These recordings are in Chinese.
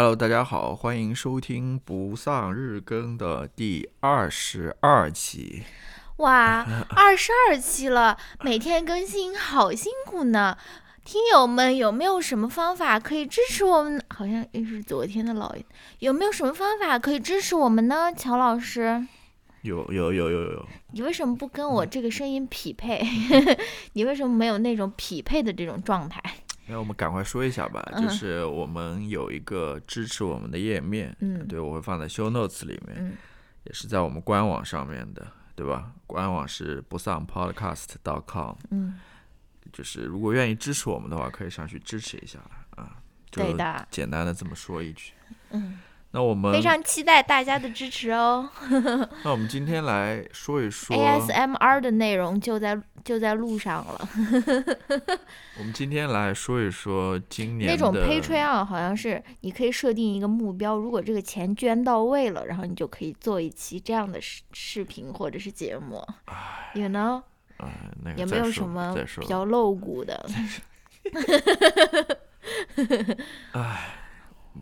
Hello，大家好，欢迎收听不丧日更的第二十二期。哇，二十二期了，每天更新，好辛苦呢。听友们有没有什么方法可以支持我们？好像又是昨天的老，有没有什么方法可以支持我们呢？乔老师，有有有有有，你为什么不跟我这个声音匹配？你为什么没有那种匹配的这种状态？那我们赶快说一下吧，嗯就是我们有一个支持我们的页面，嗯对，我会放在 show notes 里面，嗯也是在我们官网上面的，对吧？官网是不丧 podcast.com，嗯，就是如果愿意支持我们的话，可以上去支持一下啊。就对的，简单的这么说一句。嗯，那我们非常期待大家的支持哦。那我们今天来说一说 ASMR 的内容就在就在路上了。我们今天来说一说今年那种 Patreon 好像是你可以设定一个目标，如果这个钱捐到位了，然后你就可以做一期这样的视视频或者是节目。You know，啊、那个有没有什么比较露骨的？哎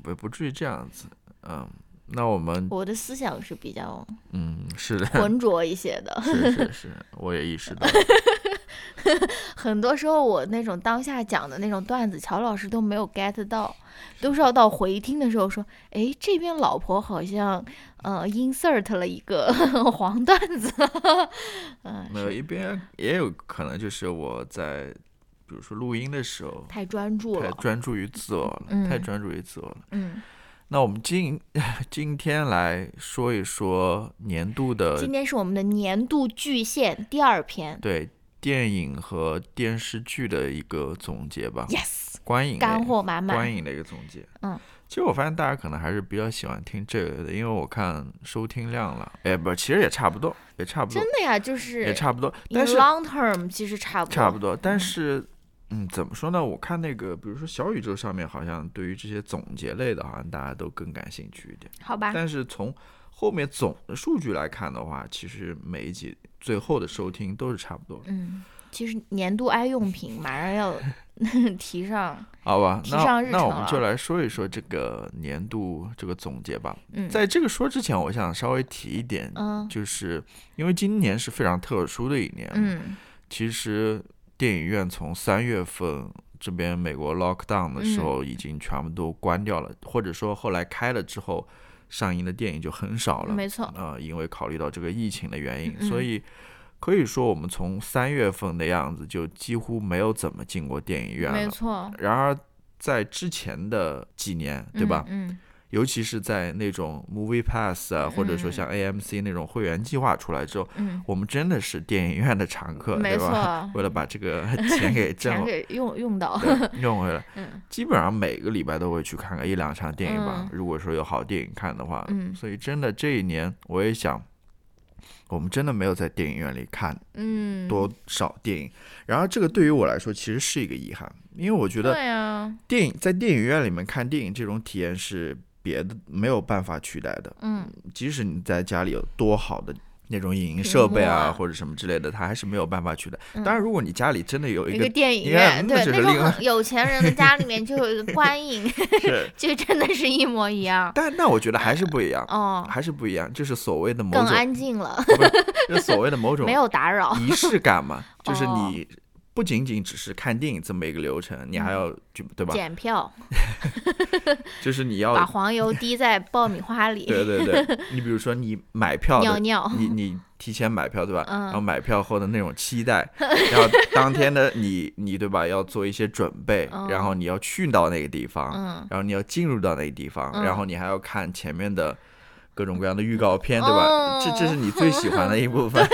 不不至于这样子，嗯，那我们我的思想是比较嗯是的，浑浊一些的，是是是，我也意识到，很多时候我那种当下讲的那种段子，乔老师都没有 get 到，都是要到回听的时候说，哎，这边老婆好像呃 insert 了一个 黄段子，嗯、没有一边也有可能就是我在比如说录音的时候太专注了。太，专注于自我了，太嗯专注于自我了。嗯。那我们今 今天来说一说年度的今天是我们的年度巨献第二篇对电影和电视剧的一个总结吧，，yes，观影干货满满。观影的一个总结。嗯，其实我发现大家可能还是比较喜欢听这个的，因为我看收听量了，哎，不，其实也差不多，也差不多真，的呀，就是也差不多但是 long term 其实差不多，差不多，但嗯是。嗯，怎么说呢？我看那个，比如说小宇宙上面，好像对于这些总结类的，好像大家都更感兴趣一点。好吧？但是从后面总的数据来看的话，其实每一集最后的收听都是差不多的，嗯，其实年度爱用品马上要 提上，好吧？提那上日程那我们就来说一说这个年度这个总结吧。嗯在这个说之前，我想稍微提一点，嗯就是因为今年是非常特殊的一年，嗯其实电影院从三月份这边美国 lockdown 的时嗯候已经全部都关掉了，或者说后来开了之后，上映的电影就很少了。没错，啊、因为考虑到这个疫情的原因，嗯所以可以说我们从三月份的样子就几乎没有怎么进过电影院了。没错，然而在之前的几年，对吧？嗯尤其是在那种 Movie Pass 啊，或者说像 AMC 那种会员计划出来之后，嗯我们真的是电影院的常客，嗯，对吧？为了把这个 钱给挣钱了，给用用到，用回来，嗯基本上每个礼拜都会去看个一两场电影吧。嗯如果说有好电影看的话，嗯所以真的这一年我也想，我们真的没有在电影院里看嗯，多少电影。然后这个对于我来说其实是一个遗憾，因为我觉得对啊，电影在电影院里面看电影这种体验是别的没有办法取代的。嗯即使你在家里有多好的那种影音设备啊，或者什么之类的，它还是没有办法取代。嗯当然，如果你家里真的有一个电影影院对，那种有钱人的家里面就有一个观影，是，就真的是一模一样。但那我觉得还是不一样，哦，还是不一样，就是所谓的某更种，安静了，就是所谓的某种 没有打扰。仪式感嘛，就是哦你不仅仅只是看电影这么一个流程，你还要就对吧？检票，就是你要把，黄油滴在爆米花里，对 对对，你比如说你买票，尿尿。你你提前买票对吧？嗯然后买票后的那种期待，然后当天的你你对吧？要做一些准备，嗯然后你要去到那个地方，嗯，然后你要进入到那个地方，嗯然后你还要看前面的各种各样的预告片，对吧？哦这这是你最喜欢的一部分，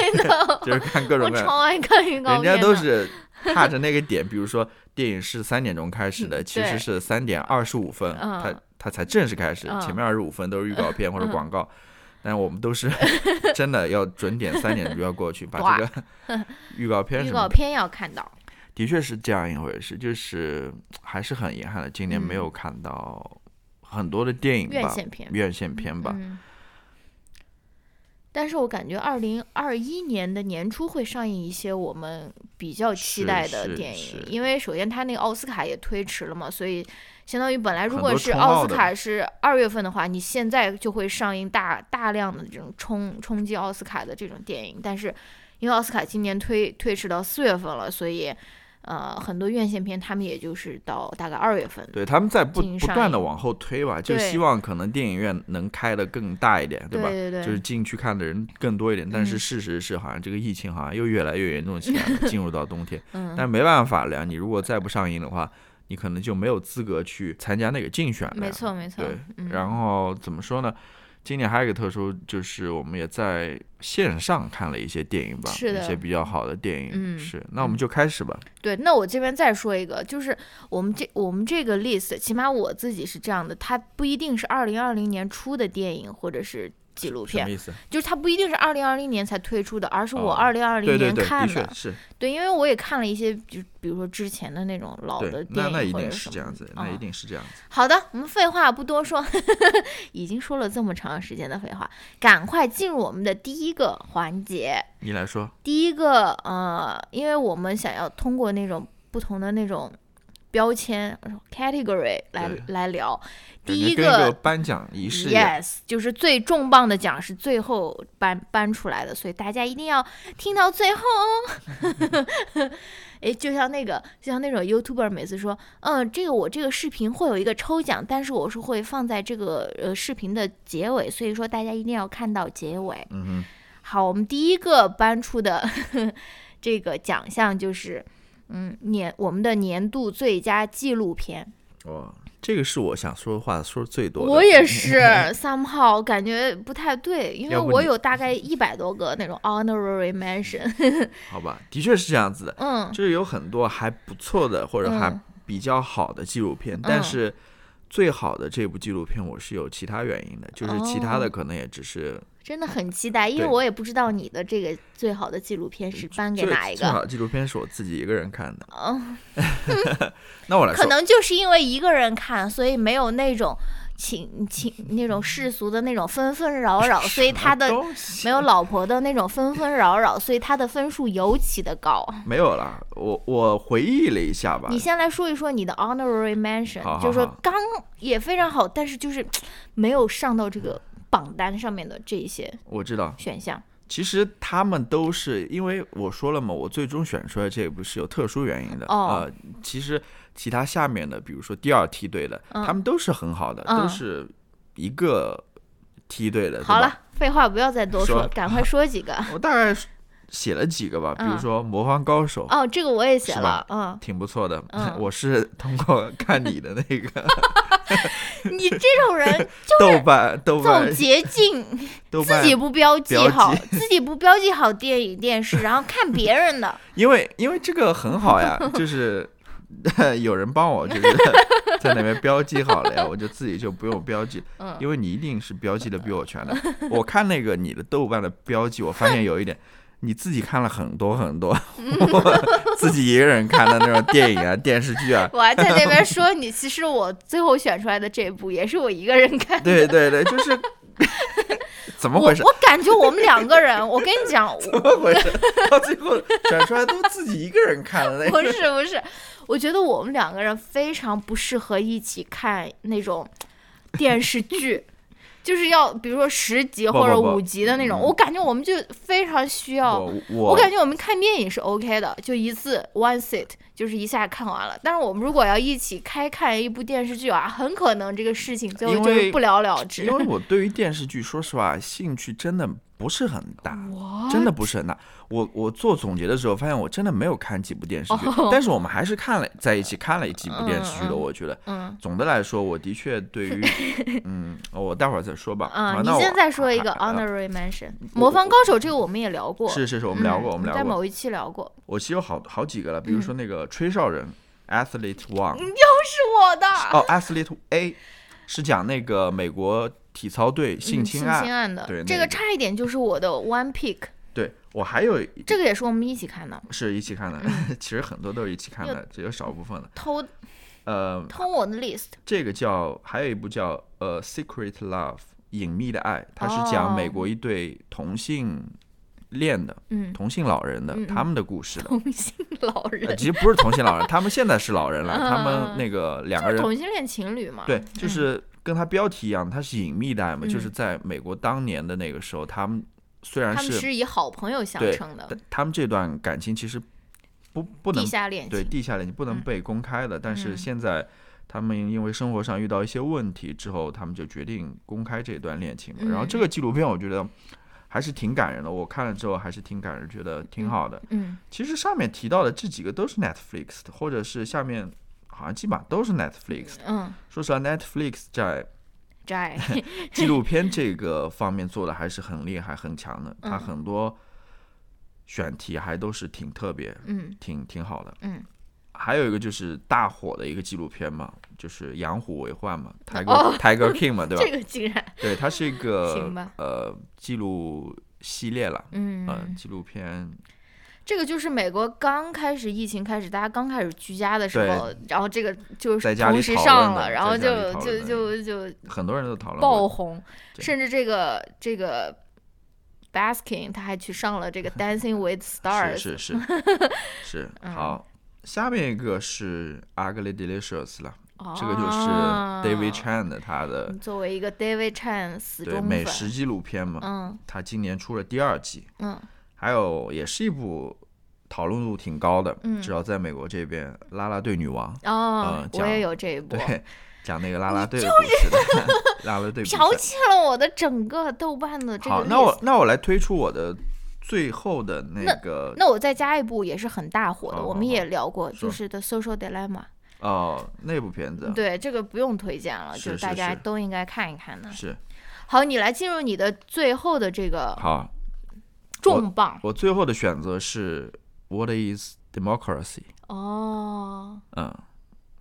就是看各种各样。超爱看预告人片人。家都是 踏着那个点，比如说电影是三点钟开始的，嗯其实是三点二十五分，嗯。它它才正式开始，嗯。前面二十五分都是预告片或者嗯广告。但我们都是 真的要准点三点就要过去，把这个预告片预告片要看到。的确是这样一回事，就是还是很遗憾的，今年没嗯。有看到很多的电影吧，院线片。院线片吧。嗯但是我感觉二零二一年的年初会上映一些我们比较期待的电影，因为首先它那个奥斯卡也推迟了嘛，所以相当于本来如果是奥斯卡是二月份的话，你现在就会上映大大量的这种冲冲击奥斯卡的这种电影，但是因为奥斯卡今年推推迟到四月份了，所以呃很多院线片他们也就是到大概二月份。对，他们在不不断的往后推吧，就希望可能电影院能开的更大一点，对吧？对对对就是进去看的人更多一点。但是嗯事实是，好像这个疫情好像又越来越严重起来了，进入到冬天。嗯，但没办法了呀，你如果再不上映的话，你可能就没有资格去参加那个竞选了。没错没错对，嗯然后怎么说呢？今年还有一个特殊，就是我们也在线上看了一些电影吧，是的一些比较好的电影。嗯是，那我们就开始吧。对，那我这边再说一个，就是我们这我们这个 list，起码我自己是这样的，它不一定是二零二零年初的电影或者是纪录片？就是它不一定是二零二零年才推出的，而是我哦二零二零年看的对，因为我也看了一些，就比如说之前的那种老的，电影那那一定是这样子，那嗯一定是这样子。好的，我们废话不多说，已经说了这么长时间的废话，赶快进入我们的第一个环节。你来说，第一个，呃，因为我们想要通过那种不同的那种标签 category 来来聊。第一个个颁奖仪式。，yes，就是最重磅的奖是最后颁颁出来的，所以大家一定要听到最后哦。诶，就像那个，就像那种 YouTuber 每次说，嗯，这个我这个视频会有一个抽奖，但是我是会放在这个呃视频的结尾，所以说大家一定要看到结尾。嗯好，我们第一个颁出的 这个奖项就是，嗯，年我们的年度最佳纪录片。哼，哇，这个是我想说的话说的最多的。我也是，somehow 感觉不太对，因为我有大概一百多个那种 honorary mention。好吧，的确是这样子的，嗯就是有很多还不错的或者还嗯比较好的纪录片，但嗯是最好的这部纪录片我是有其他原因的，就是其他的哦可能也只是真的很期待，因为我也不知道你的这个最好的纪录片是颁给哪一个。最好的纪录片是我自己一个人看的。嗯，那我来说，可能就是因为一个人看，所以没有那种情情那种世俗的那种纷纷扰扰，所以他的没有老婆的那种纷纷扰扰，所以他的分数尤其的高。没有啦，我我回忆了一下吧你，先来说一说你的 honorary mention，就是说刚也非常好，但是就是没有上到这个榜单上面的这一些我知道，选项。其实他们都是因为我说了嘛，我最终选出来这部是有特殊原因的。哦呃，其实其他下面的，比如说第二梯队的，嗯他们都是很好的，嗯都是一个梯队的。好了，废话不要再多说，说赶快 说几个。我大概写了几个吧，比如嗯说《魔方高手》哦，这个我也写了，嗯，挺不错的。嗯 我是通过看你的那个 你这种人 豆瓣豆走瓣捷径，自己不标记好，自己不标记好电影电视，然后看别人的。因为因为这个很好呀，就是有人帮我，就是在那边标记好了呀，我就自己就不用标记，嗯因为你一定是标记的比我全的。我看那个你的豆瓣的标记，我发现有一点。你自己看了很多很多，我自己一个人看的那种电影啊、电视剧啊，我还在那边说你，其实我最后选出来的这部也是我一个人看的。对对对，就是 怎么回事？我感觉我们两个人，我跟你讲，怎么回事？到最后选出来都自己一个人看的那不。是不是，我觉得我们两个人非常不适合一起看那种电视剧，就是要比如说十集或者五集的那种，嗯我感觉我们就非常需要。我我我感觉我们看电影是 OK 的，就一次 one sit，就是一下看完了。但是我们如果要一起开看一部电视剧啊，很可能这个事情最后就是不了了之。因为我对于电视剧，说实话，兴趣真的不是很大，真的不是很大。我我做总结的时候发现，我真的没有看几部电视剧，哦但是我们还是看了在一起看了几部电视剧的。嗯嗯我觉得嗯总的来说，我的确对于 嗯，我待会儿再说吧。啊，那我你现在说一个 honorary mention，《魔方高手》这个我们也聊过，是是是，我们聊过，嗯我们聊过。在某一期聊过，我其实有好好几个了，比如说那个吹哨人 Athlete One，又是我的哦，Athlete A 是讲那个美国体操队性嗯性侵案。侵案的对，这个差一点就是我的 one pick，对我还有这个也是我们一起看的，是一起看的，嗯 其实很多都是一起看的，只有少部分的。偷呃，偷我的 list，这个叫还有一部叫呃《Secret Love》，隐秘的爱》，它是讲美哦国一对同性恋的、嗯，同性老人的他们的故事的。同性老呃，人，其实不是同性老人，他们现在是老人了。嗯他们那个两个人，同性恋情侣嘛，对，就是跟它标题一样，它是隐秘的爱嘛，嗯就是在美国当年的那个时候，他们虽然他们是是以好朋友相对称的，但他们这段感情其实不不能地下恋情，对地下恋情不能嗯被公开的，但是嗯现在他们因为生活上遇到一些问题之后，他们就决定公开这段恋情嘛。然后这嗯个纪录片我觉得还是挺感人的，我看了之后还是挺感人，觉得挺好的。嗯其实上面提到的这几个都是 Netflix 的，或者是下面好像基本上都是 Netflix。嗯，说实话，Netflix 在在，纪录片这个方面做的还是很厉害、很强的，它嗯很多选题还都是挺特别、嗯。挺挺好的。嗯，还有一个就是大火的一个纪录片嘛，就是养虎为患嘛，Tiger、哦。Tiger King 嘛，对吧？这个竟然，对，它是一个呃记录系列了，嗯，呃，纪录片这个就是美国刚开始疫情开始，大家刚开始居家的时候，然后这个就是同时上了，然后就就就就很多人都讨论。爆红，甚至这个这个 Baskin 他还去上了这个 Dancing with Stars，是是是 好。下面一个是 Ugly Delicious 了，哦这个就是 David Chan 的他的嗯作为一个 David Chan 死对忠，美食纪录片嘛，嗯他今年出了第二季，嗯还有也是一部讨论度挺高的，嗯至少在美国这边，啦啦队女王，哦，我也有这一 部，对，讲那个啦啦 队的故事的，啦啦队剽窃了我的整个豆瓣的这个好，那我那我来推出我的最后的那个那我再加一部也是很大火的，我们也聊过，说就是 The Social Dilemma。哦那部片子，对，这个不用推荐了，是就是大家都应该看一看的。是好，你来进入你的最后的这个好，重磅我最后的选择是 What is democracy？哦嗯，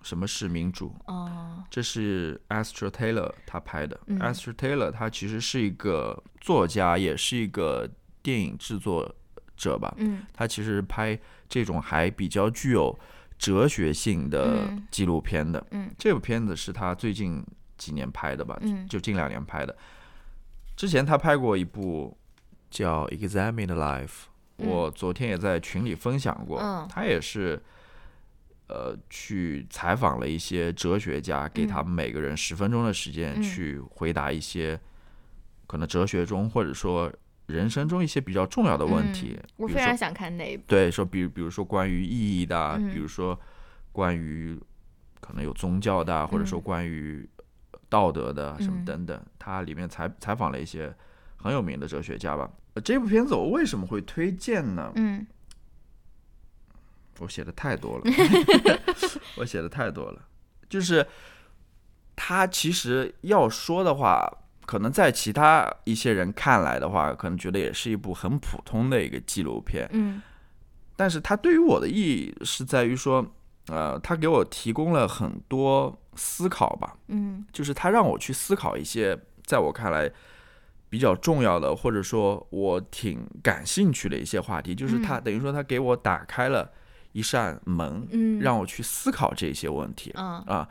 什么是民主？哦，这是 Astor Taylor 他拍的。嗯 Astor Taylor 他其实是一个作家，也是一个电影制作者吧。嗯他其实拍这种还比较具有哲学性的嗯纪录片的。嗯这部片子是他最近几年拍的吧？嗯就近两年拍的。之前他拍过一部叫《Examine Life》，嗯我昨天也在群里分享过。嗯他也是。呃，去采访了一些哲学家，给他们每个人十分钟的时间嗯去回答一些可能哲学中或者说人生中一些比较重要的问题。嗯我比如说非常想看那一部。对，说比如比如说关于意义的啊，嗯比如说关于可能有宗教的啊，或者说嗯关于道德的啊什么嗯等等，他里面采采访了一些很有名的哲学家吧。呃这部片子我为什么会推荐呢？嗯。我写的太多了，我写的太多了，就是他其实要说的话，可能在其他一些人看来的话，可能觉得也是一部很普通的一个纪录片，嗯。但是它对于我的意义是在于说，呃，它给我提供了很多思考吧，嗯。就是它让我去思考一些在我看来比较重要的，或者说我挺感兴趣的一些话题，就是他嗯等于说他给我打开了一扇门，嗯，让我去思考这些问题嗯啊。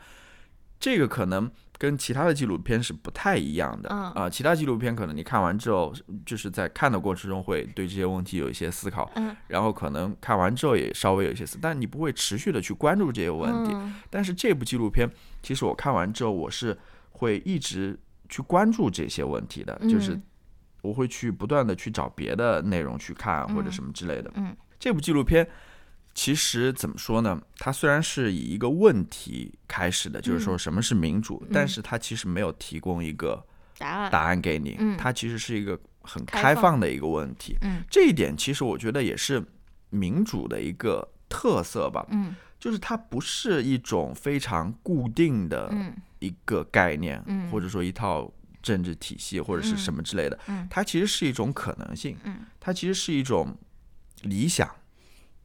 这个可能跟其他的纪录片是不太一样的嗯啊。其他纪录片可能你看完之后，就是在看的过程中会对这些问题有一些思考，嗯然后可能看完之后也稍微有一些思，但你不会持续的去关注这些问题。嗯但是这部纪录片，其实我看完之后，我是会一直去关注这些问题的，就是嗯我会去不断的去找别的内容去看或者嗯。什么之类的。嗯。这部纪录片其实怎么说呢？它虽然是以一个问题开始的，就是说嗯什么是民主，但嗯是它其实没有提供一个答案。答案给你，嗯。它其实是一个很开放开放的一个问题。嗯。这一点其实我觉得也是民主的一个特色吧，嗯就是它不是一种非常固定的嗯一个概念，嗯或者说一套政治体系或者是什么之类的，嗯它其实是一种可能性，嗯它其实是一种理想。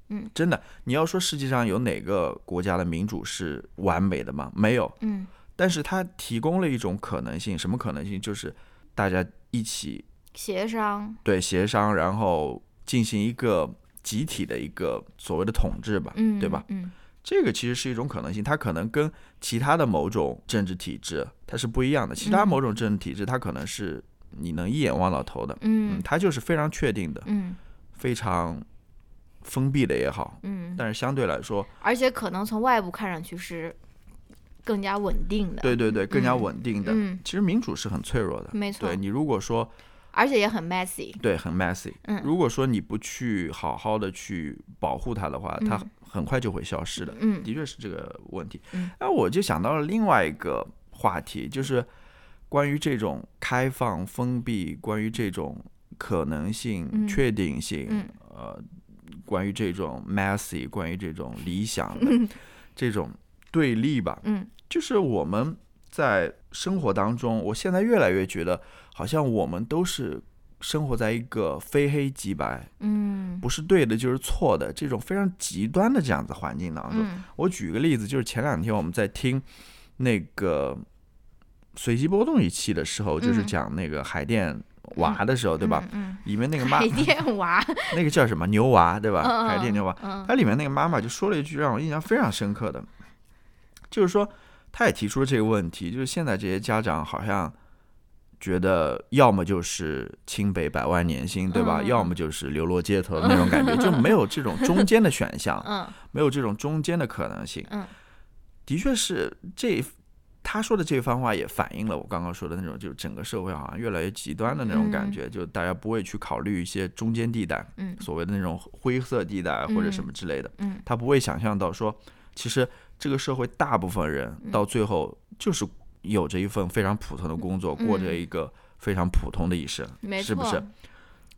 嗯，真的，你要说世界上有哪个国家的民主是完美的吗？没有，嗯但是它提供了一种可能性，什么可能性？就是大家一起协商对协商，然后进行一个集体的一个所谓的统治吧，嗯对吧？嗯这个其实是一种可能性，它可能跟其他的某种政治体制它是不一样的。其他嗯。某种政治体制，它可能是你能一眼望到头的，嗯，嗯它就是非常确定的，嗯。非常封闭的也好，嗯，但是相对来说，而且可能从外部看上去是更加稳定的。对对对，更加嗯稳定的。嗯，其实民主是很脆弱的，没。错。对，你如果说而且也很 messy。对很 messy，嗯。如果说你不去好好的去保护它的话，它嗯很快就会消失的。嗯的确是这个问题嗯。那我就想到了另外一个话题，就是关于这种开放、封闭，关于这种可能性、嗯确定性，嗯呃，关于这种 messy，关于这种理想的这种对立吧。嗯就是我们在生活当中，我现在越来越觉得，好像我们都是生活在一个非黑即白，嗯不是对的就是错的这种非常极端的这样子环境当中。嗯我举个例子，就是前两天我们在听那个随机波动一期的时候，就是嗯讲那个海淀娃的时候，对吧？？嗯，里面那个妈，海淀娃，那个叫什么牛娃，对吧？嗯海淀牛娃，嗯它里面那个妈妈就说了一句让我印象非常深刻的，就是说，她也提出了这个问题，就是现在这些家长好像觉得要么就是清北百万年薪，对吧？嗯要么就是流落街头的那种感觉，就没有这种中间的选项，嗯没有这种中间的可能性。嗯的确是这。他说的这番话也反映了我刚刚说的那种，就是整个社会好像越来越极端的那种感嗯觉，就大家不会去考虑一些中间地带，嗯所谓的那种灰色地带或者什么之类的。嗯他不会想象到说，其实这个社会大部分人嗯到最后就是有着一份非常普通的工作，过着一个非常普通的一生，是不是？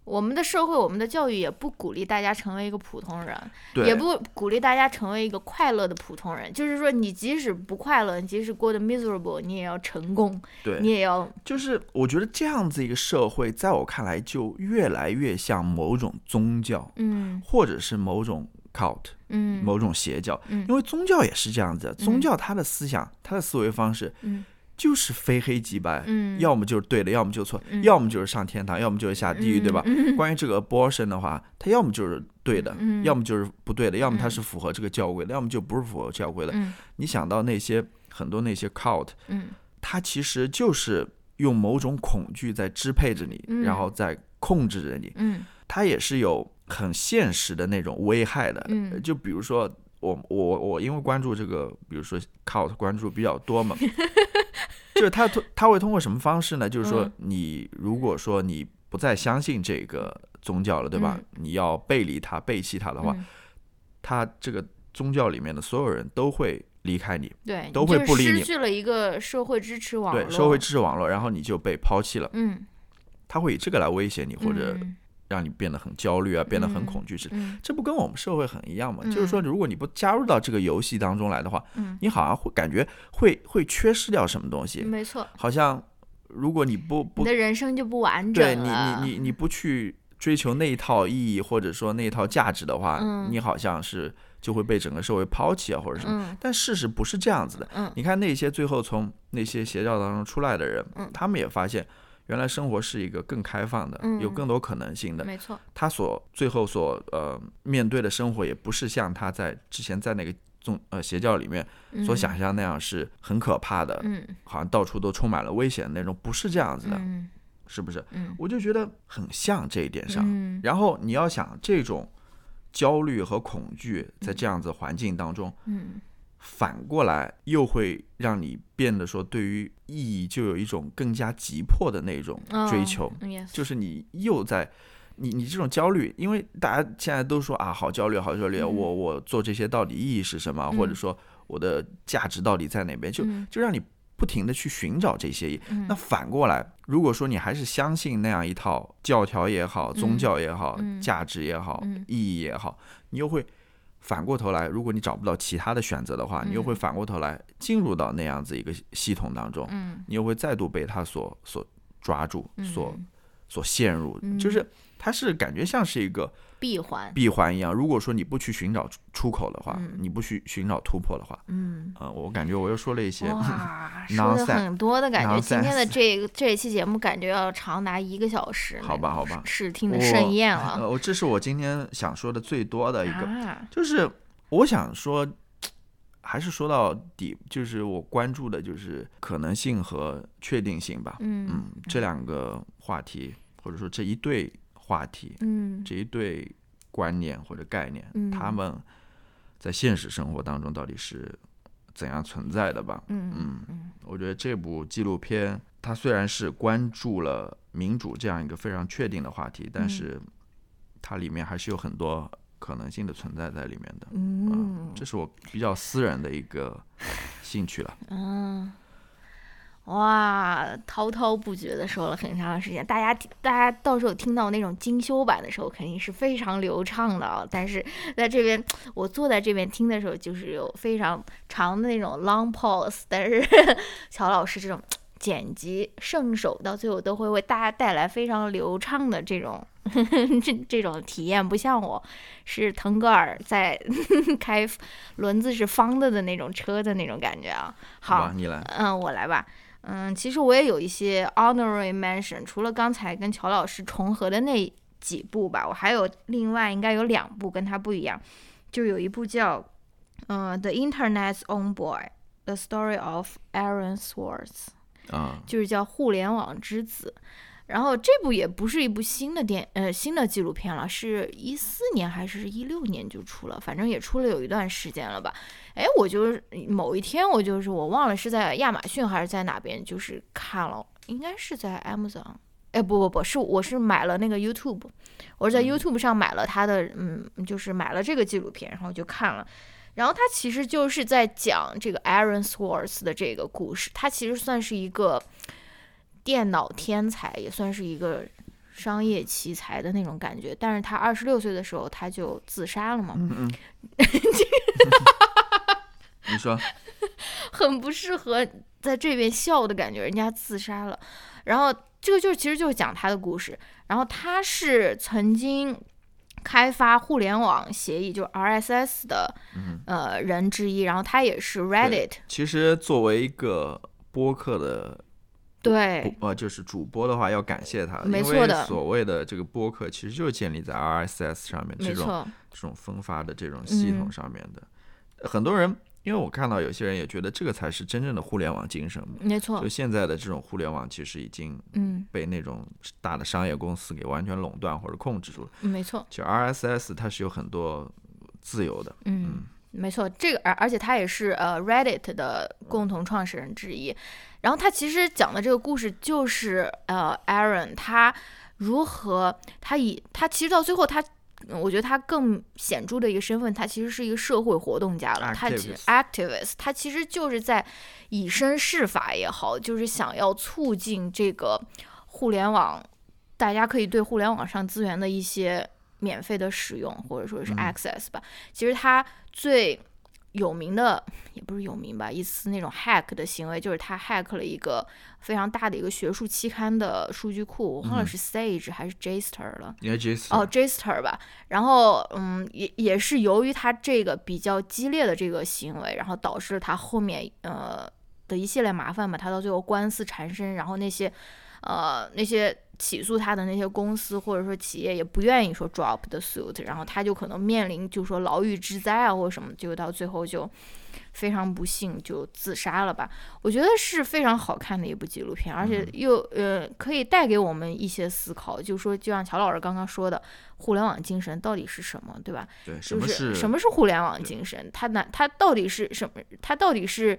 我们的社会，我们的教育也不鼓励大家成为一个普通人，对，也不鼓励大家成为一个快乐的普通人。就是说，你即使不快乐，你即使过得 miserable，你也要成功，对，你也要就是我觉得这样子一个社会，在我看来就越来越像某种宗教，嗯。或者是某种 cult，嗯。某种邪教，嗯。因为宗教也是这样子，宗教它的思想、它的思维方式嗯就是非黑即白，嗯，要么就是对的，要么就错，嗯要么就是上天堂，要么就是下地狱，对吧？关于这个 abortion 的话，它要么就是对的，嗯要么就是不对的，要么它是符合这个教规的，要么就不是符合教规的。嗯你想到那些很多那些 cult，嗯它其实就是用某种恐惧在支配着你，嗯然后在控制着你。嗯它也是有很现实的那种危害的。嗯就比如说我我我因为关注这个，比如说 cult 关注比较多嘛，就是他通他会通过什么方式呢？就是说嗯你如果说你不再相信这个宗教了，对吧？你要背离它、背弃它的话，嗯他这个宗教里面的所有人都会离开你，对，都会不理你失去了一个社会支持网络，对社会支持网络，然后你就被抛弃了。嗯他会以这个来威胁你，或者嗯让你变得很焦虑啊，变得很嗯恐惧。是嗯这不跟我们社会很一样吗？嗯就是说，如果你不加入到这个游戏当中来的话，嗯，你好像会感觉会会缺失掉什么东西，没错，好像如果你不不你的人生就不完整对你你你你不去追求那一套意义或者说那一套价值的话，嗯你好像是就会被整个社会抛弃啊或者什么。嗯但事实不是这样子的。嗯你看那些最后从那些邪教当中出来的人，嗯他们也发现。原来生活是一个更开放的，嗯有更多可能性的。没错，他所最后所呃面对的生活，也不是像他在之前在那个宗呃邪教里面所想象那样是很可怕的，嗯好像到处都充满了危险的那种，不是这样子的，嗯是不是？嗯我就觉得很像这一点上。嗯然后你要想这种焦虑和恐惧在这样子环境当中，嗯反过来又会让你变得说对于意义就有一种更加急迫的那种追求。就是你又在你你这种焦虑，因为大家现在都说啊，好焦虑，好焦虑，嗯。我我做这些到底意义是什么，嗯。或者说我的价值到底在哪边，就嗯。就让你不停的去寻找这些那反过来，如果说你还是相信那样一套教条也好，宗教也好，嗯。价值也好，嗯。意义也好，你又会。反过头来，如果你找不到其他的选择的话，你又会嗯。反过头来进入到那样子一个系统当中，嗯。你又会再度被它所所抓住，所嗯。所陷入，嗯就是它是感觉像是一个闭环，闭环一样。如果说你不去寻找出出口的话，嗯你不去寻找突破的话，嗯。呃，我感觉我又说了一些，哇，说的 nonsense 很多的感觉。今天的这个这一期节目感觉要长达一个小时，好吧好吧视听的盛宴了。呃，我这是我今天想说的最多的一个，啊，就是我想说，还是说到底，就是我关注的就是可能性和确定性吧。嗯嗯，这两个话题，或者说这一对话题，嗯这一对观念或者概念，嗯他们在现实生活当中到底是怎样存在的吧？嗯我觉得这部纪录片，它虽然是关注了民主这样一个非常确定的话题，但嗯是它里面还是有很多可能性的存在在里面的。嗯这是我比较私人的一个兴趣了。嗯，哇，滔滔不绝的说了很长时间，大家听大家到时候听到那种精修版的时候，肯定是非常流畅的啊。但是在这边，我坐在这边听的时候，就是有非常长的那种 long pause，但是乔老师这种剪辑圣手，到最后都会为大家带来非常流畅的这种 这这种体验，不像我是腾格尔在 开轮子是方的的那种车的那种感觉啊。好吧，，你来。嗯，我来吧。嗯，其实我也有一些 honorary mention，除了刚才跟乔老师重合的那几部吧，我还有另外应该有两部跟他不一样，就有一部叫嗯、呃 The Internet's Own Boy: The Story of Aaron Swartz，啊、就是叫《互联网之子》。然后这部也不是一部新的电呃新的纪录片了，是一四年还是一六年就出了，反正也出了有一段时间了吧。哎，我就是某一天我就是我忘了是在亚马逊还是在哪边，就是看了，应该是在 Amazon。哎，不不不是，我是买了那个 YouTube，我是在 YouTube 上买了他的，嗯，就是买了这个纪录片，然后就看了。然后他其实就是在讲这个 Aaron Swartz 的这个故事，他其实算是一个电脑天才，也算是一个商业奇才的那种感觉。但是他二十六岁的时候他就自杀了嘛，嗯嗯。你说，很不适合在这边笑的感觉，人家自杀了。然后这个就其实就是讲他的故事。然后他是曾经开发互联网协议，就是 RSS 的、嗯呃人之一。然后他也是 Reddit 其实作为一个播客的对呃，就是主播的话，要感谢他，因没错的为所谓的这个播客其实就是建立在 RSS 上面这种，这种分发的这种系统嗯上面的。很多人，因为我看到有些人也觉得这个才是真正的互联网精神。没错就，现在的这种互联网，其实已经嗯，被那种大的商业公司给完全垄断或者控制住了。没错，就 RSS 它是有很多自由的，嗯，没错，这个而而且他也是呃 Reddit 的共同创始人之一。然后他其实讲的这个故事就是呃 Aaron 他如何他以他其实到最后他。嗯我觉得他更显著的一个身份，他其实是一个社会活动家了。他 activist，他其实就是在以身试法也好，就是想要促进这个互联网，大家可以对互联网上资源的一些免费的使用，或者说是嗯 access 吧。其实他最有名的也不是有名吧，一次那种 hack 的行为，就是他 hack 了一个非常大的一个学术期刊的数据库，我忘了嗯是 Sage 还是 Jster 了。哦，Jster 吧，然后嗯，也也是由于他这个比较激烈的这个行为，然后导致了他后面呃的一系列麻烦吧，他到最后官司缠身，然后那些呃那些起诉他的那些公司或者说企业也不愿意说 drop the suit，然后他就可能面临就说牢狱之灾啊或者什么，结果到最后就非常不幸就自杀了吧。我觉得是非常好看的一部纪录片，而且又呃可以带给我们一些思考，就说就像乔老师刚刚说的，互联网精神到底是什么，对吧？对，什么就是是什么是互联网精神？它哪它到底是什么？它到底是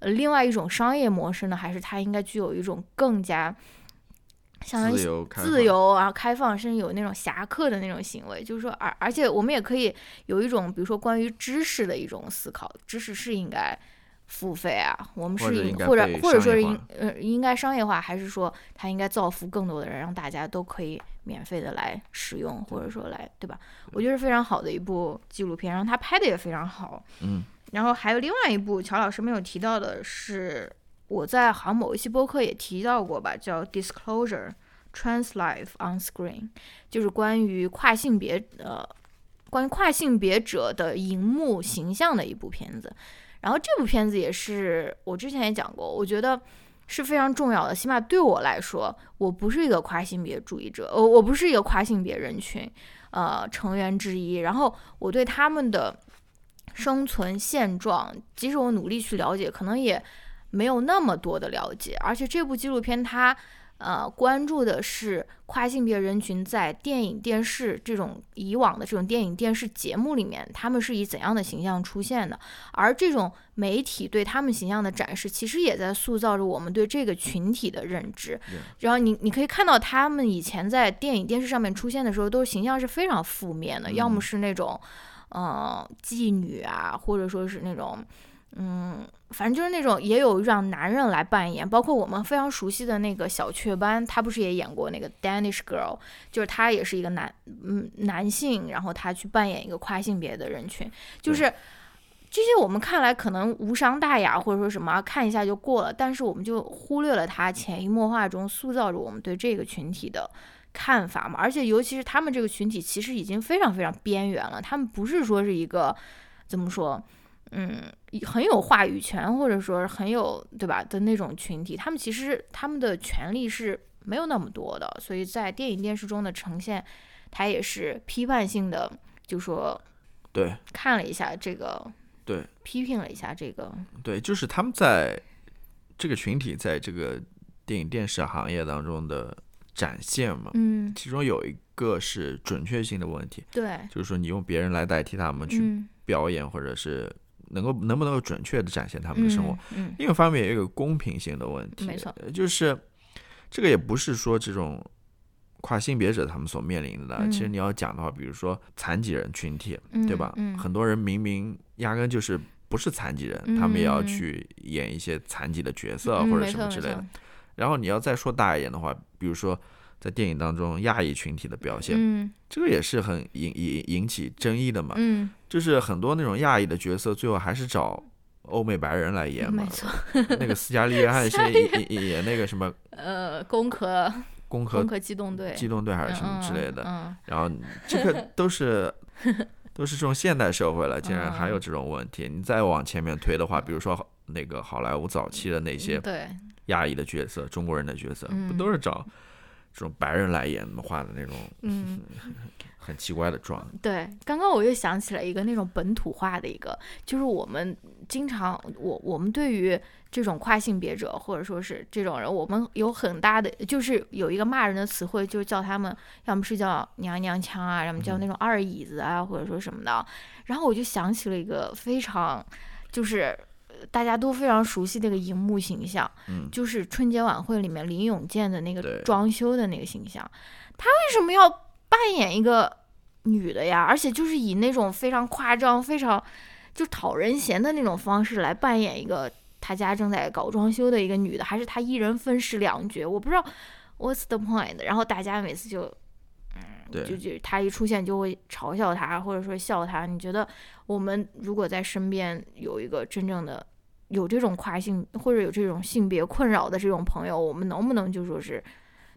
呃另外一种商业模式呢，还是它应该具有一种更加相当于自由啊、开放，甚至有那种侠客的那种行为？就是说，而而且我们也可以有一种，比如说关于知识的一种思考，知识是应该。付费啊，我们是或者应该或者或者说是应呃应该商业化，还是说它应该造福更多的人，让大家都可以免费的来使用，或者说来对吧？我觉得是非常好的一部纪录片，然后他拍的也非常好。嗯，然后还有另外一部乔老师没有提到的是，我在好像某一期播客也提到过吧，叫《Disclosure: Trans Life on Screen》，就是关于跨性别呃关于跨性别者的荧幕形象的一部片子。然后这部片子也是我之前也讲过，我觉得是非常重要的。起码对我来说，我不是一个跨性别主义者，呃，我不是一个跨性别人群呃成员之一。然后我对他们的生存现状，即使我努力去了解，可能也没有那么多的了解。而且这部纪录片它。呃，关注的是跨性别人群在电影、电视这种以往的这种电影、电视节目里面，他们是以怎样的形象出现的？而这种媒体对他们形象的展示，其实也在塑造着我们对这个群体的认知。然后你你可以看到，他们以前在电影、电视上面出现的时候，都是形象是非常负面的，要么是那种，呃，妓女啊，或者说是那种。嗯，反正就是那种也有让男人来扮演，包括我们非常熟悉的那个小雀斑，他不是也演过那个 Danish Girl，就是他也是一个男嗯男性，然后他去扮演一个跨性别的人群，就是这些我们看来可能无伤大雅或者说什么看一下就过了，但是我们就忽略了他潜移默化中塑造着我们对这个群体的看法嘛，而且尤其是他们这个群体其实已经非常非常边缘了，他们不是说是一个怎么说。嗯，很有话语权，或者说很有对吧？的那种群体，他们其实他们的权利是没有那么多的，所以在电影电视中的呈现，他也是批判性的，就说对。看了一下这个，对。批评了一下这个，对，就是他们在这个群体在这个电影电视行业当中的展现嘛，嗯，其中有一个是准确性的问题，对，就是说你用别人来代替他们去表演，或者是。能够能不能够准确的展现他们的生活？嗯，另一方面也有一个公平性的问题，没错，就是这个也不是说这种跨性别者他们所面临的。其实你要讲的话，比如说残疾人群体，对吧？很多人明明压根就是不是残疾人，他们也要去演一些残疾的角色或者什么之类的。然后你要再说大一点的话，比如说。在电影当中，亚裔群体的表现，嗯，这个也是很引引引起争议的嘛，嗯，就是很多那种亚裔的角色，最后还是找欧美白人来演嘛，没错，那个斯嘉丽约翰逊演演那个什么，呃，工科，工科，工科机动队，机动队还是什么之类的，嗯，然后这个都是 都是这种现代社会了，竟然还有这种问题。你再往前面推的话，比如说那个好莱坞早期的那些对。亚裔的角色，中国人的角色，不都是找？这种白人来演画的那种，嗯，很奇怪的妆。对，刚刚我又想起了一个那种本土化的一个，就是我们经常，我我们对于这种跨性别者或者说是这种人，我们有很大的，就是有一个骂人的词汇，就叫他们，要么是叫娘娘腔啊，要么叫那种二椅子啊，或者说什么的。然后我就想起了一个非常，就是。大家都非常熟悉那个荧幕形象，嗯，就是春节晚会里面林永健的那个装修的那个形象。他为什么要扮演一个女的呀？而且就是以那种非常夸张、非常就讨人嫌的那种方式来扮演一个他家正在搞装修的一个女的，还是他一人分饰两角？我不知道 what's the point。然后大家每次就，嗯，就就他一出现就会嘲笑他，或者说笑他。你觉得我们如果在身边有一个真正的？有这种跨性或者有这种性别困扰的这种朋友，我们能不能就说是，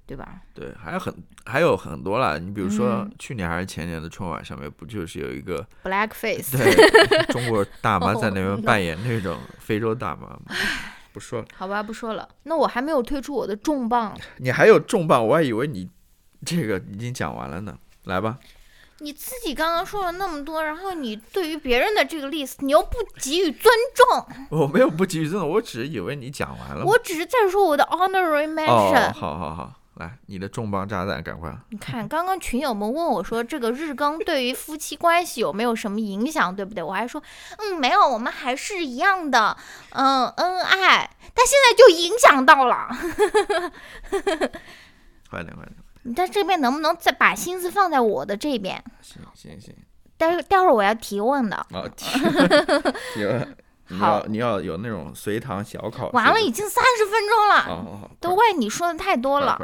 对吧？对，还有很还有很多啦。你比如说去年还是前年的春晚上面，不就是有一个 black face 对 中国大妈在那边扮演那种非洲大妈吗？不说了，好吧，不说了。那我还没有推出我的重磅，你还有重磅？我还以为你这个已经讲完了呢。来吧。你自己刚刚说了那么多，然后你对于别人的这个 list，你又不给予尊重。我没有不给予尊重，我只是以为你讲完了。我只是在说我的 honorary mention。哦，好好好，来，你的重磅炸弹，赶快。你看，刚刚群友们问我说，这个日更对于夫妻关系有没有什么影响，对不对？我还说，嗯，没有，我们还是一样的，嗯，恩爱。但现在就影响到了。快点，快点。你在这边能不能再把心思放在我的这边？行行行，待待会儿我要提问的。哦，提问。你要你要有那种随堂小考。完了，已经三十分钟了，都怪你说的太多了。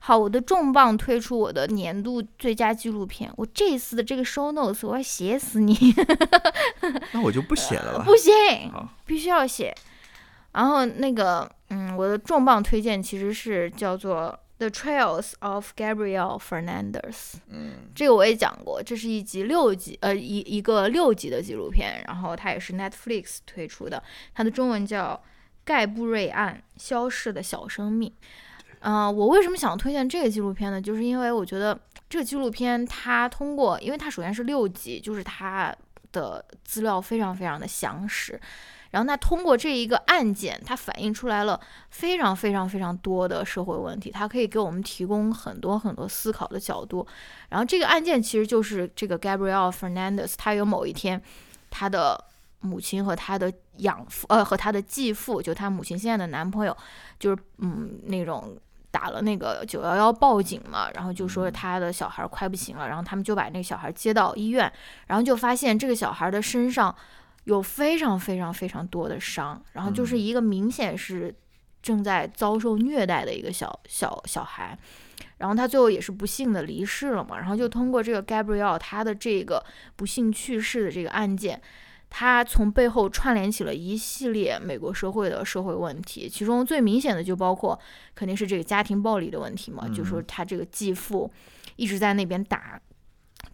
好，我的重磅推出我的年度最佳纪录片。我这次的这个 show notes 我要写死你。那我就不写了吧。不行，必须要写。然后那个，嗯，我的重磅推荐其实是叫做。The Trails of Gabriel Fernandez，嗯，这个我也讲过，这是一集六集，呃，一一个六集的纪录片，然后它也是 Netflix 推出的，它的中文叫《盖布瑞案：消逝的小生命》。嗯，我为什么想推荐这个纪录片呢？就是因为我觉得这个纪录片它通过，因为它首先是六集，就是它的资料非常非常的详实。然后那通过这一个案件，它反映出来了非常非常非常多的社会问题，它可以给我们提供很多很多思考的角度。然后这个案件其实就是这个 Gabriel Fernandez，他有某一天，他的母亲和他的养父，呃，和他的继父，就他母亲现在的男朋友，就是嗯那种打了那个九幺幺报警嘛，然后就说他的小孩快不行了，然后他们就把那个小孩接到医院，然后就发现这个小孩的身上。有非常非常非常多的伤，然后就是一个明显是正在遭受虐待的一个小小小孩，然后他最后也是不幸的离世了嘛。然后就通过这个 Gabriel 他的这个不幸去世的这个案件，他从背后串联起了一系列美国社会的社会问题，其中最明显的就包括肯定是这个家庭暴力的问题嘛，就说他这个继父一直在那边打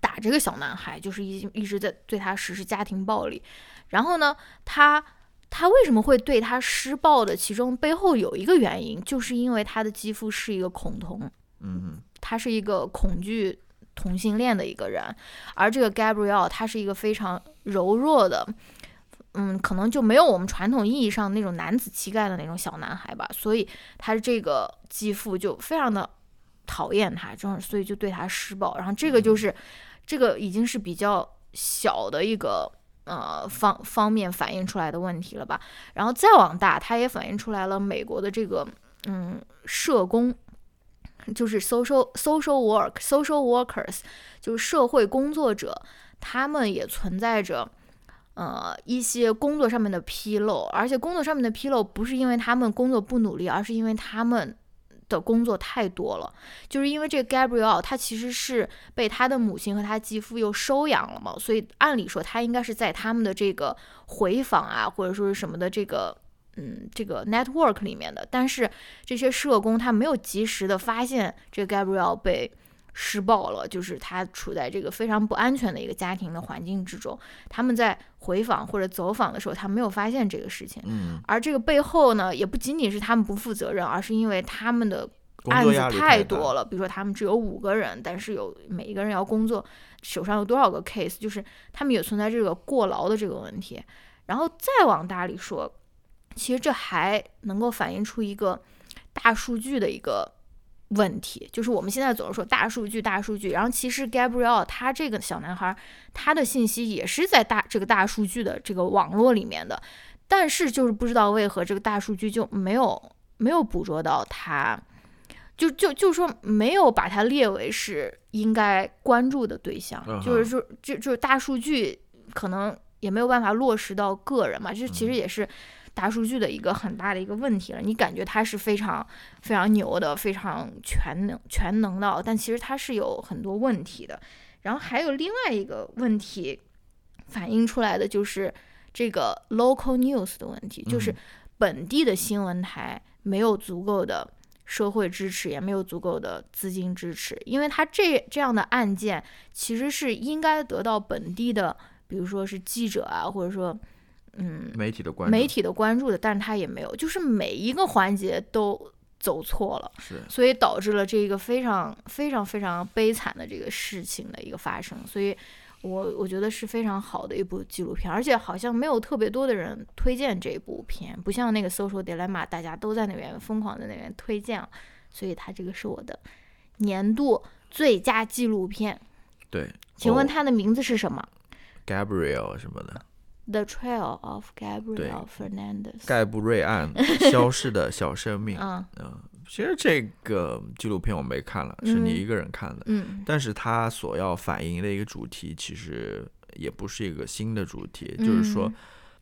打这个小男孩，就是一一直在对他实施家庭暴力。然后呢，他他为什么会对他施暴的？其中背后有一个原因，就是因为他的继父是一个恐同，嗯，他是一个恐惧同性恋的一个人，而这个 Gabriel 他是一个非常柔弱的，嗯，可能就没有我们传统意义上那种男子气概的那种小男孩吧，所以他这个继父就非常的讨厌他，这样所以就对他施暴。然后这个就是这个已经是比较小的一个。呃，方方面反映出来的问题了吧？然后再往大，它也反映出来了美国的这个，嗯，社工，就是 social social work social workers，就是社会工作者，他们也存在着，呃，一些工作上面的纰漏，而且工作上面的纰漏不是因为他们工作不努力，而是因为他们。的工作太多了，就是因为这个 Gabriel 他其实是被他的母亲和他继父又收养了嘛，所以按理说他应该是在他们的这个回访啊，或者说是什么的这个嗯这个 network 里面的，但是这些社工他没有及时的发现这个 Gabriel 被。施暴了，就是他处在这个非常不安全的一个家庭的环境之中。他们在回访或者走访的时候，他没有发现这个事情。嗯，而这个背后呢，也不仅仅是他们不负责任，而是因为他们的案子太多了。比如说，他们只有五个人，但是有每一个人要工作，手上有多少个 case，就是他们也存在这个过劳的这个问题。然后再往大里说，其实这还能够反映出一个大数据的一个。问题就是我们现在总是说大数据，大数据。然后其实 Gabriel 他这个小男孩，他的信息也是在大这个大数据的这个网络里面的，但是就是不知道为何这个大数据就没有没有捕捉到他，就就就说没有把他列为是应该关注的对象，就是说就就是大数据可能也没有办法落实到个人嘛，这其实也是。大数据的一个很大的一个问题了，你感觉它是非常非常牛的，非常全能全能的，但其实它是有很多问题的。然后还有另外一个问题反映出来的就是这个 local news 的问题，就是本地的新闻台没有足够的社会支持，也没有足够的资金支持，因为它这这样的案件其实是应该得到本地的，比如说是记者啊，或者说。嗯，媒体的关媒体的关注的，但是他也没有，就是每一个环节都走错了，是，所以导致了这个非常非常非常悲惨的这个事情的一个发生，所以我我觉得是非常好的一部纪录片，而且好像没有特别多的人推荐这部片，不像那个《Social Dilemma》，大家都在那边疯狂在那边推荐，所以它这个是我的年度最佳纪录片。对，请问它的名字是什么？Gabriel 什么的。The Trail of Gabriel Fernandez，盖布瑞案，消失的小生命。嗯其实这个纪录片我没看了，是你一个人看的。嗯，但是它所要反映的一个主题，其实也不是一个新的主题，就是说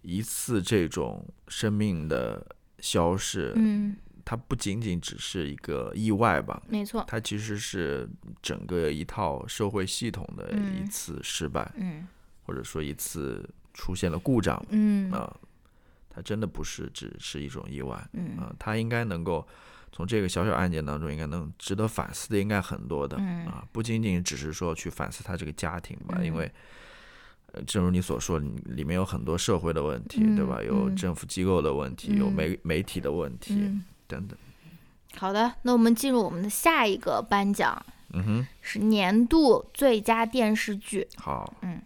一次这种生命的消逝，嗯，它不仅仅只是一个意外吧？没错，它其实是整个一套社会系统的一次失败，嗯，或者说一次。出现了故障，嗯啊，它真的不是只是一种意外，嗯啊，它应该能够从这个小小案件当中，应该能值得反思的，应该很多的，啊，不仅仅只是说去反思他这个家庭吧，因为，呃，正如你所说，里面有很多社会的问题，对吧？有政府机构的问题，有媒媒体的问题等等。好的，那我们进入我们的下一个颁奖，嗯哼，是年度最佳电视剧。好，嗯。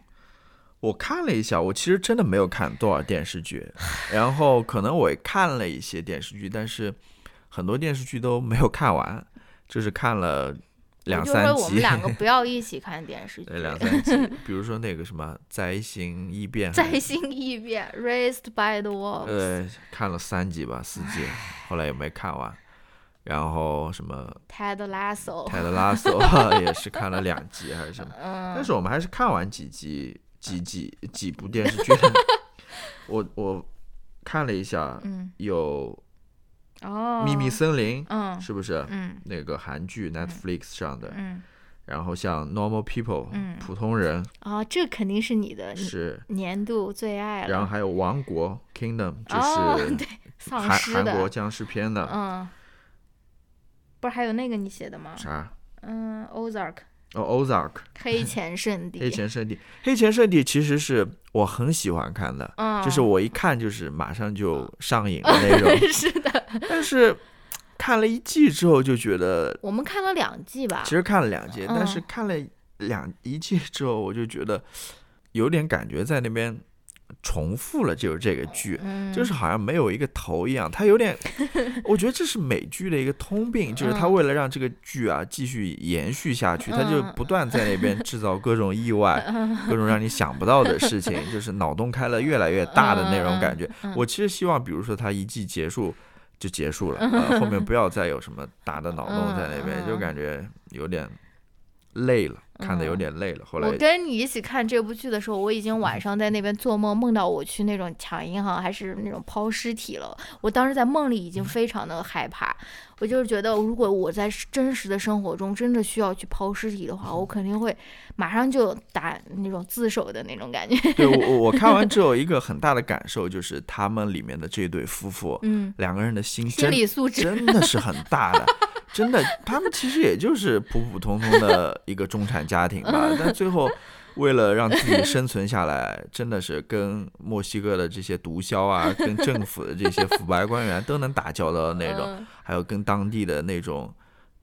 我看了一下，我其实真的没有看多少电视剧，然后可能我也看了一些电视剧，但是很多电视剧都没有看完，就是看了两三集就说我们集，两个 不要一起看电视剧对，。两三集，比如说那个什么《灾星异变》，灾星异变，Raised by the Wolves。呃，看了三集吧，四集，后来也没看完。然后什么 Ted Lasso。泰德拉索也是看了两集还是什么，但嗯，是我们还是看完几集几几几部电视剧。我我看了一下，嗯，有哦，《秘密森林》，嗯是不是？嗯那个韩剧 Netflix 上的，嗯，然后像 Normal People，嗯普通人啊，这肯定是你的是，年度最爱了。然后还有王国 Kingdom，就哦，是，丧韩韩国僵尸片的，嗯，不是还有那个你写的吗？啥？嗯，Ozark 哦，Ozark。黑钱圣地，黑钱圣地，黑钱圣地其实是我很喜欢看的，嗯，就是我一看就是马上就上瘾的那种。是的，但是看了一季之后就觉得，我们看了两季吧。其，实看了两季，但是嗯看了两一季之后，我就觉得有点感觉在那边重复了，就是这个剧。嗯，就是好像没有一个头一样，它有点，我觉得这是美剧的一个通病，就是它嗯。为了让这个剧啊继续延续下去，它就嗯。不断在那边制造各种意外，各种让你想不到的事情，就是脑洞开了越来越大的那种感觉。嗯我其实希望，比如说它一季结束就结束了，呃、后面不要再有什么大的脑洞在那边，就感觉有点累了，看的有点累了。后来我跟你一起看这部剧的时候，我已经晚上在那边做梦，梦到我去那种抢银行还是那种抛尸体了。我当时在梦里已经非常的害怕，我就是觉得如果我在真实的生活中真的需要去抛尸体的话，我肯定会马上就打那种自首的那种感觉。对我我我看完 之后，一个很大的感受就是他们里面的这对夫妇，嗯，两个人的心心真理素质，真的是很大的，真的，他们其实也就是普普通通的一个中产家庭吧，但最后为了让自己生存下来，真的是跟墨西哥的这些毒枭啊，跟政府的这些腐败官员都能打交道的那种，嗯还有跟当地的那种。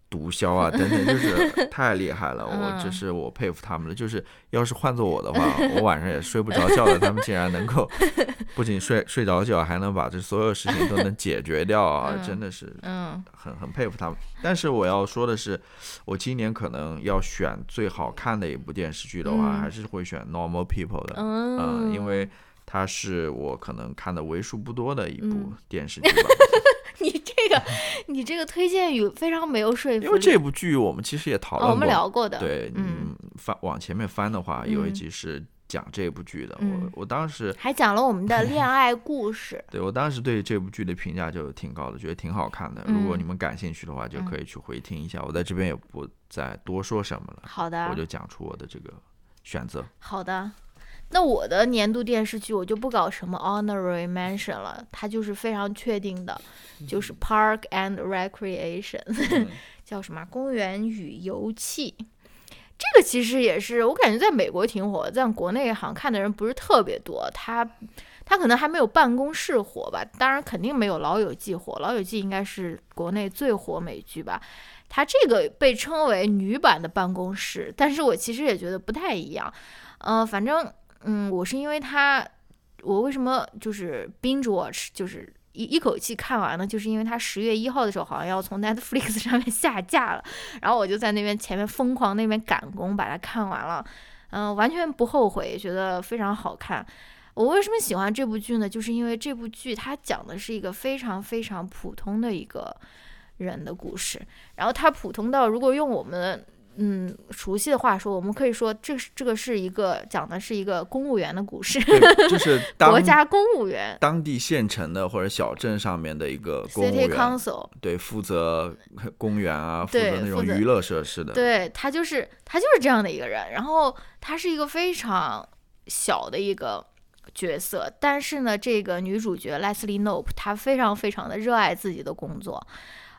毒枭啊，等等，就是太厉害了，我嗯这是我佩服他们了。就是要是换做我的话，我晚上也睡不着觉了，他们竟然能够 不仅睡睡着觉，还能把这所有事情都能解决掉啊，嗯真的是嗯很很佩服他们。但是我要说的是，我今年可能要选最好看的一部电视剧的话，嗯还是会选《Normal People》的，嗯嗯，因为它是我可能看的为数不多的一部嗯电视剧吧。你这个你这个推荐语非常没有说服力。因为这部剧我们其实也讨哦，论过，我们聊过的，对，嗯，嗯，翻往前面翻的话，有一嗯集是讲这部剧的。嗯我我当时还讲了我们的恋爱故事。对我当时对这部剧的评价就挺高的，觉得挺好看的。如果嗯你们感兴趣的话，就可以去回听一下。我在这边也不再多说什么了，好的，我就讲出我的这个选择。好的，那我的年度电视剧我就不搞什么 honorary mention 了，它就是非常确定的，就是 Park and Recreation，、嗯 叫什么公园与游憩。这个其实也是我感觉在美国挺火，在国内好像看的人不是特别多。它它可能还没有办公室火吧，当然肯定没有《老友记》火，《老友记》应该是国内最火美剧吧。它这个被称为女版的办公室，但是我其实也觉得不太一样。呃，反正嗯，我是因为它，我为什么就是 binge watch，就是一一口气看完呢，就是因为它十月一号的时候好像要从 Netflix 上面下架了，然后我就在那边前面疯狂那边赶工把它看完了，嗯、完全不后悔，觉得非常好看。我为什么喜欢这部剧呢？就是因为这部剧它讲的是一个非常非常普通的一个人的故事，然后它普通到如果用我们嗯熟悉的话说，我们可以说这是这个是一个讲的是一个公务员的故事，就 是当国家公务员当地县城的或者小镇上面的一个公务 City 员，Council，对，负责公园啊，负责那种娱乐设施的。对他就是他就是这样的一个人，然后他是一个非常小的一个角色，但是呢，这个女主角 Leslie Knope 她非常非常的热爱自己的工作。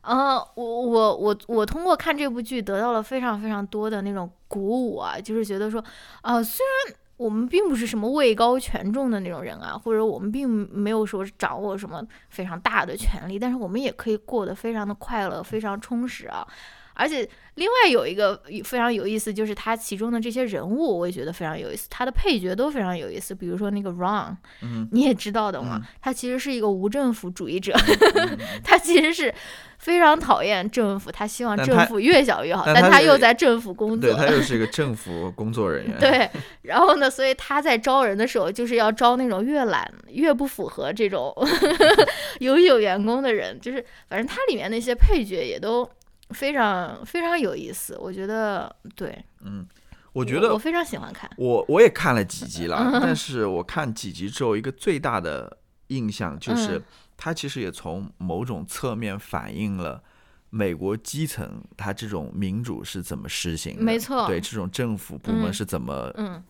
呃，我我我我通过看这部剧得到了非常非常多的那种鼓舞啊，就是觉得说，啊、虽然我们并不是什么位高权重的那种人啊，或者我们并没有说掌握什么非常大的权利，但是我们也可以过得非常的快乐，非常充实啊。而且另外有一个非常有意思，就是他其中的这些人物，我也觉得非常有意思，他的配角都非常有意思。比如说那个 Ron，嗯你也知道的嘛，他其实是一个无政府主义者，嗯 他其实是非常讨厌政府，他希望政府越小越好，但他但他又在政府工作。对他又是一 个政府工作人员，对，然后呢，所以他在招人的时候，就是要招那种越懒、越不符合这种 优秀员工的人。就是反正他里面那些配角也都非常非常有意思，我觉得对，嗯我觉得我非常喜欢看。我我也看了几集了，但是我看几集之后，一个最大的印象就是嗯，它其实也从某种侧面反映了美国基层它这种民主是怎么实行的，没错对这种政府部门嗯是怎么嗯，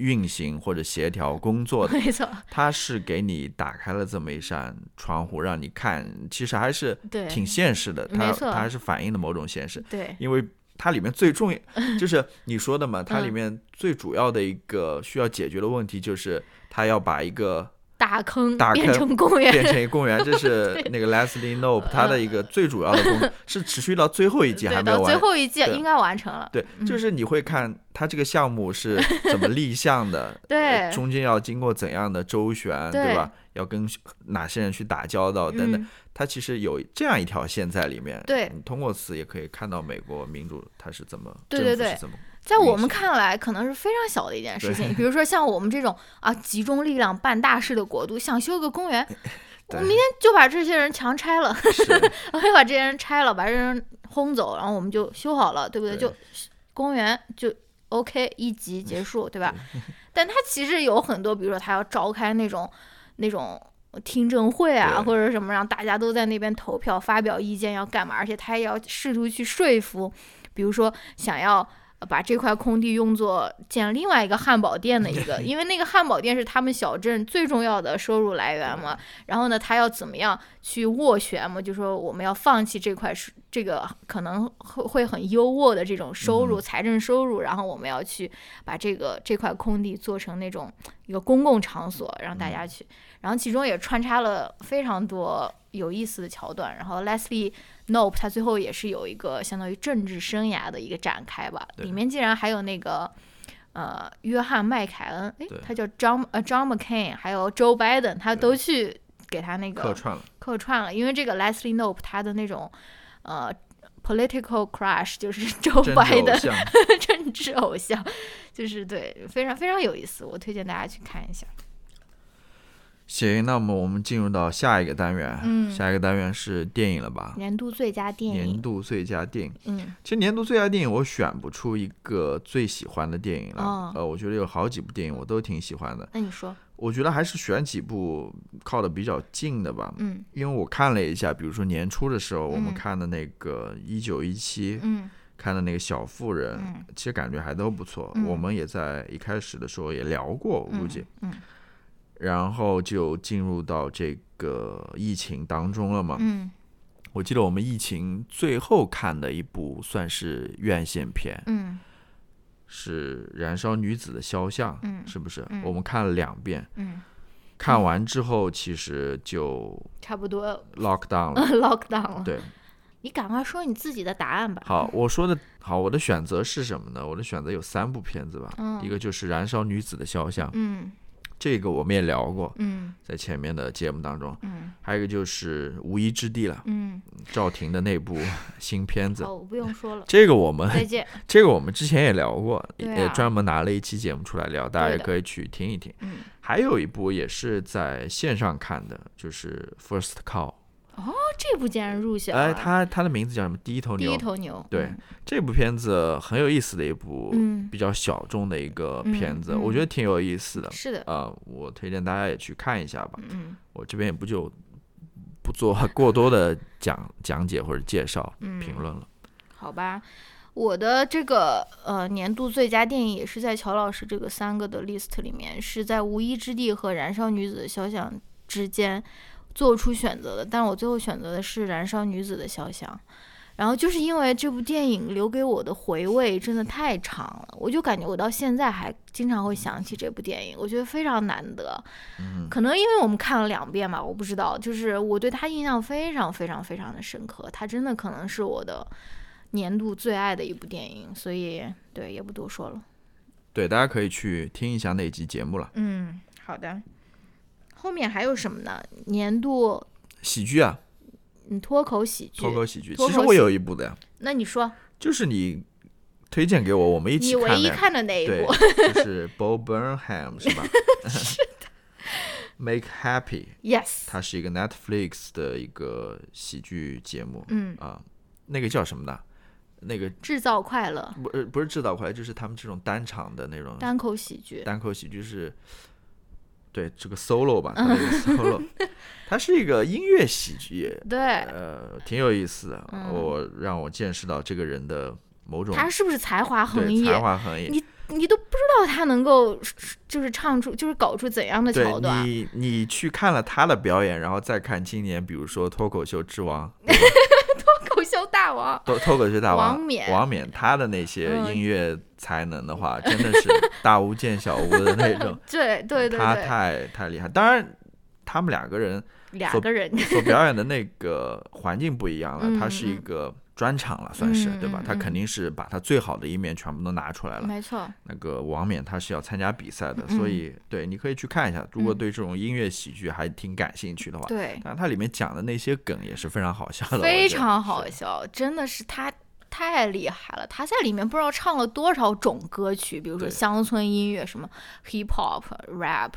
运行或者协调工作的。没错，它是给你打开了这么一扇窗户，让你看，其实还是对挺现实的。它它还是反映了某种现实。对，因为它里面最重要 就是你说的嘛，它里嗯面最主要的一个需要解决的问题就是它要把一个大坑大变坑成公园，变成一个公园，这是 那个 Leslie Knope 他的一个最主要的工作，是持续到最后一季还，没有完。到最后一季对。应该完成了。对，就是你会看他这个项目是怎么立项的，对。呃中间要经过怎样的周旋，对。对吧？要跟哪些人去打交道等等。嗯，它其实有这样一条线在里面。对。你通过此也可以看到美国民主它是怎么，对对对。政府是怎么在我们看来，可能是非常小的一件事情。比如说像我们这种啊，集中力量办大事的国度，想修个公园，我明天就把这些人强拆了，是 我就把这些人拆了，把这些人轰走，然后我们就修好了，对不对？对就公园就 OK 一集结束，对吧？但他其实有很多，比如说他要召开那种那种。听证会啊，或者什么，让大家都在那边投票、发表意见，要干嘛？而且他也要试图去说服，比如说想要呃把这块空地用作建另外一个汉堡店的一个，因为那个汉堡店是他们小镇最重要的收入来源嘛。然后呢，他要怎么样去斡旋嘛？就说我们要放弃这块是这个可能会会很优渥的这种收入、财政收入，然后我们要去把这个这块空地做成那种一个公共场所，让大家去。然后其中也穿插了非常多有意思的桥段。然后 Leslie Nope 他最后也是有一个相当于政治生涯的一个展开吧，里面竟然还有那个。呃，约翰麦凯恩，诶，他叫 John 呃 John McCain，还有 Joe Biden，他都去给他那个客串了。客串了，因为这个 Leslie Nope 他的那种呃 political crush 就是 Joe Biden 像，政治偶像，就是对非常非常有意思，我推荐大家去看一下。行，那么我们进入到下一个单元，嗯下一个单元是电影了吧？年度最佳电影，年度最佳电影。嗯其实年度最佳电影我选不出一个最喜欢的电影了，哦呃，我觉得有好几部电影我都挺喜欢的。那你说，我觉得还是选几部靠的比较近的吧，嗯因为我看了一下，比如说年初的时候，我们嗯看的那个《一九一七》，嗯看的那个《小妇人》嗯其实感觉还都不错。嗯我们也在一开始的时候也聊过，我估计。嗯然后就进入到这个疫情当中了嘛。嗯我记得我们疫情最后看的一部算是院线片，嗯是《燃烧女子的肖像》，嗯是不是？嗯我们看了两遍，嗯，看完之后其实就差不多 lock down 了。lockdown 了。对，你赶快说你自己的答案吧。好，我说的好，我的选择是什么呢？我的选择有三部片子吧，嗯一个就是《燃烧女子的肖像》，嗯这个我们也聊过，嗯在前面的节目当中。嗯还有一个就是《无依之地》了，嗯，赵婷的那部新片子。哦，我不用说了，这个我们再见。这个我们之前也聊过，啊也专门拿了一期节目出来聊，大家也可以去听一听。嗯，还有一部也是在线上看的，就是《First Call》。这部竟然入选了。哎，它它的名字叫什么？第一头牛第。一头牛。对嗯这部片子很有意思的一部嗯比较小众的一个嗯片子，嗯我觉得挺有意思的。是的。呃，我推荐大家也去看一下吧。嗯我这边也不就不做过多的讲讲解或者介绍、嗯评论了。好吧，我的这个呃年度最佳电影也是在乔老师这个三个的 list 里面，是在《无依之地》和《燃烧女子的肖像》之间做出选择的，但我最后选择的是《燃烧女子的肖像》。然后就是因为这部电影留给我的回味真的太长了，我就感觉我到现在还经常会想起这部电影，我觉得非常难得。嗯可能因为我们看了两遍吧，我不知道，就是我对他印象非常非常非常的深刻，他真的可能是我的年度最爱的一部电影，所以对也不多说了。对，大家可以去听一下那集节目了。嗯，好的。后面还有什么呢？年度喜剧啊，嗯脱口喜剧。脱口喜剧，其实我有一部的呀，那你说，就是你推荐给我，我们一你唯一起看的。那一对部？就是 Bob Burnham 是吧？是的。Make Happy，Yes，它是一个 Netflix 的一个喜剧节目嗯，啊，那个叫什么的？那个制造快乐，不呃不是制造快乐，就是他们这种单场的那种单口喜剧。单口喜剧是，对这个 solo 吧，他的 solo，它是一个音乐喜剧，对，呃，挺有意思的。嗯我让我见识到这个人的某种他是不是才华横溢？才华横溢。你你都不知道他能够就是唱出，就是搞出怎样的对桥段。你，你去看了他的表演，然后再看今年，比如说脱口秀之王，口秀大王，脱脱口秀大王王冕王冕他的那些音乐才能的话，真的是大巫见小巫的那种，对对对他，太太厉害。当然，他们两个人两个人，所表演的那个环境不一样了，他是一个专场了，算是嗯对吧他肯定是把他最好的一面全部都拿出来了。没错，那个王冕他是要参加比赛的，嗯所以对你可以去看一下。如果嗯对这种音乐喜剧还挺感兴趣的话，对，但他里面讲的那些梗也是非常好笑的，非常好笑，真的是他太厉害了。他在里面不知道唱了多少种歌曲，比如说乡村音乐，什么 hip hop、rap，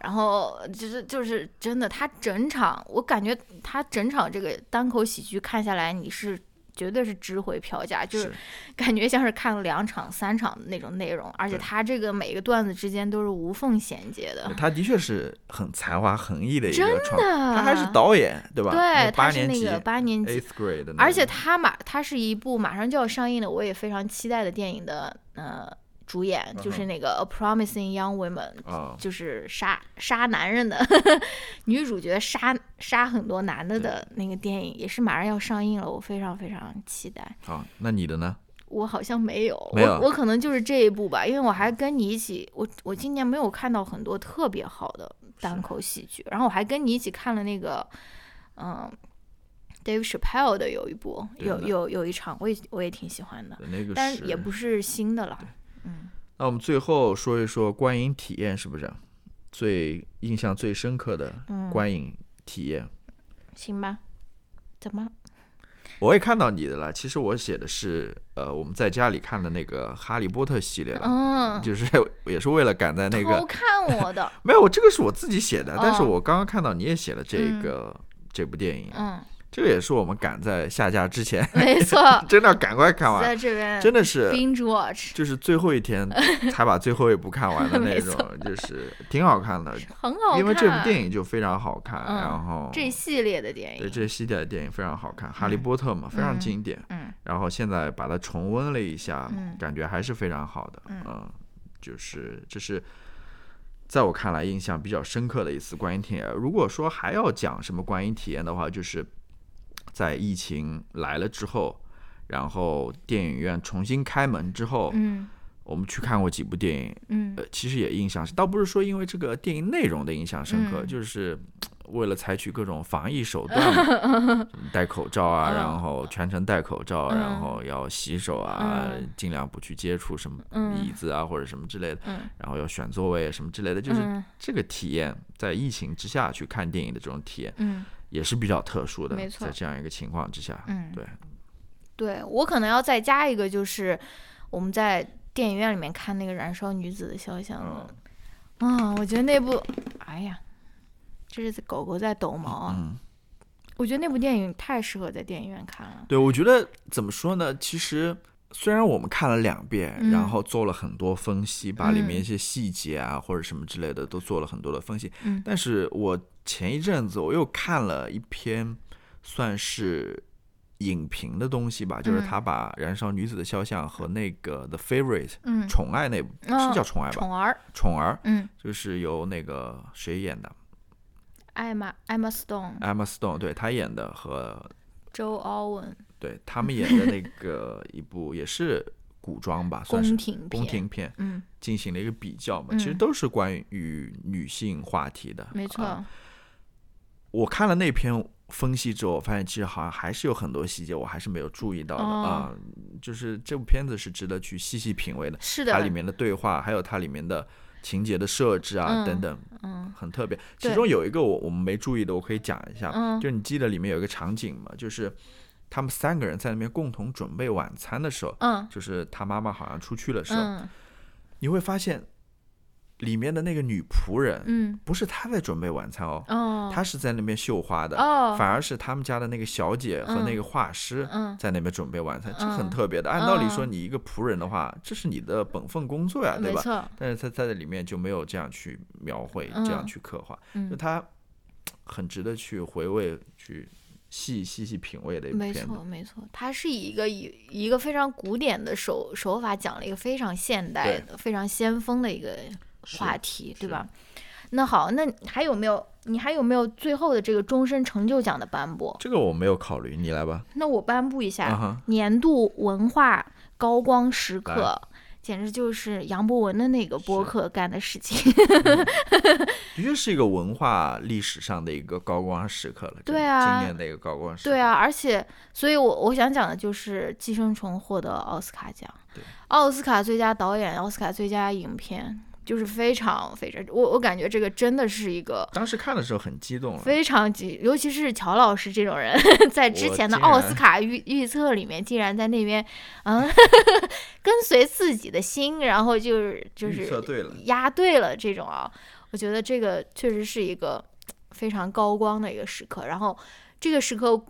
然后就是就是真的，他整场我感觉他整场这个单口喜剧看下来，你是。绝对是值回票价，就是是 感觉像是看了两场、三场的那种内容，而且他这个每个段子之间都是无缝衔接的，他的确是很才华横溢的一真个创，的。他还是导演对吧？对，他八年级是那个八年级 eighth grade 的，而且他马，他是一部马上就要上映的，我也非常期待的电影的呃主演，就是那个《A Promising Young Woman》，啊，就是杀杀男人的 女主角杀杀很多男的的那个电影，也是马上要上映了，我非常非常期待。好，那你的呢？我好像没有，没有我我可能就是这一部吧，因为我还跟你一起，我我今年没有看到很多特别好的单口喜剧，然后我还跟你一起看了那个，嗯。Dave Chappelle 的有一部，有有有一场，我也我也挺喜欢的，那个但是也不是新的了。嗯，那我们最后说一说观影体验，是不是？最印象最深刻的嗯观影体验，行吧？怎么？我也看到你的了。其实我写的是，呃，我们在家里看的那个《哈利波特》系列了，嗯，就是 也是为了赶在那偷个看我的，没有，我这个是我自己写的，但是哦我刚刚看到你也写了这嗯个、这部电影，嗯，这个也是我们赶在下架之前，没错，真的要赶快看完，在这边真的是 binge watch 就是最后一天 才把最后一部看完的那种，就是挺好看的，很好看，因为这部电影就非常好看，嗯然后这系列的电影，对这系列的电影非常好看，哈利波特》嘛，非常嗯经典。嗯然后现在把它重温了一下，嗯感觉还是非常好的。嗯就是这是在我看来印象比较深刻的一次观影体验。如果说还要讲什么观影体验的话，就是在疫情来了之后，然后电影院重新开门之后，嗯。我们去看过几部电影，嗯。呃，其实也印象是，倒不是说因为这个电影内容的印象深刻，嗯。就是为了采取各种防疫手段嘛，戴口罩啊，嗯。然后全程戴口罩，嗯。然后要洗手啊，嗯。尽量不去接触什么嗯椅子啊或者什么之类的，嗯。然后要选座位什么之类的，就是嗯。这个体验，在疫情之下去看电影的这种体验嗯也是比较特殊的，没错在这样一个情况之下，嗯，对，对我可能要再加一个，就是我们在电影院里面看那个《燃烧女子的肖像》嗯啊，我觉得那部，哎呀，这是狗狗在抖毛啊！嗯。我觉得那部电影太适合在电影院看了。对，我觉得怎么说呢？其实虽然我们看了两遍，嗯然后做了很多分析，把里面嗯一些细节啊、或者什么之类的都做了很多的分析，嗯但是我前一阵子我又看了一篇算是影评的东西吧，就是嗯他把《燃烧女子的肖像》和那个《The Favorite》嗯，宠爱那部、哦是叫宠爱吧？宠儿，宠儿嗯，就是由那个谁演的？艾玛艾玛 Stone、对她演的和周奥文，对他们演的那个一部也是古装吧，算是宫廷宫片，廷片，嗯，进行了一个比较嘛，其实嗯都是关于女性话题的。没错，啊我看了那篇，分析之后，我发现其实好像还是有很多细节我还是没有注意到的哦啊。就是这部片子是值得去细细品味的，是的，它里面的对话，还有它里面的情节的设置啊、嗯等等，嗯很特别。其中有一个我我们没注意的，我可以讲一下。嗯就你记得里面有一个场景吗？就是他们三个人在那边共同准备晚餐的时候，嗯就是他妈妈好像出去的时候，嗯你会发现里面的那个女仆人嗯。不是她在准备晚餐哦，哦。她是在那边绣花的，哦。反而是他们家的那个小姐和那嗯个画师嗯在那边准备晚餐，这嗯。很特别的。按道理说，嗯。你一个仆人的话，这是你的本分工作呀，对吧？但是他在这里面就没有这样去描绘，这样嗯去刻画，就嗯，他很值得去回味、去细细细品味的一部没片子。错没错，它是以一个以一个非常古典的手手法讲了一个非常现代的、非常先锋的一个是话题，对吧？那好，那你还有没有你还有没有最后的这个终身成就奖的颁布？这个我没有考虑，你来吧。那我颁布一下、年度文化高光时刻。简直就是杨博文的那个播客干的事情。的确是一个文化历史上的一个高光时刻了。对啊今年的一个高光时刻。对啊，而且，所以我我想讲的就是《寄生虫》获得奥斯卡奖对，奥斯卡最佳导演、奥斯卡最佳影片，就是非常非常，我我感觉这个真的是一个当时看的时候很激动。非常激，尤其是乔老师这种人，在之前的奥斯卡预预测里面，竟然在那边，嗯，跟随自己的心，然后就是就是对了，押对了这种啊，我觉得这个确实是一个非常高光的一个时刻。然后这个时刻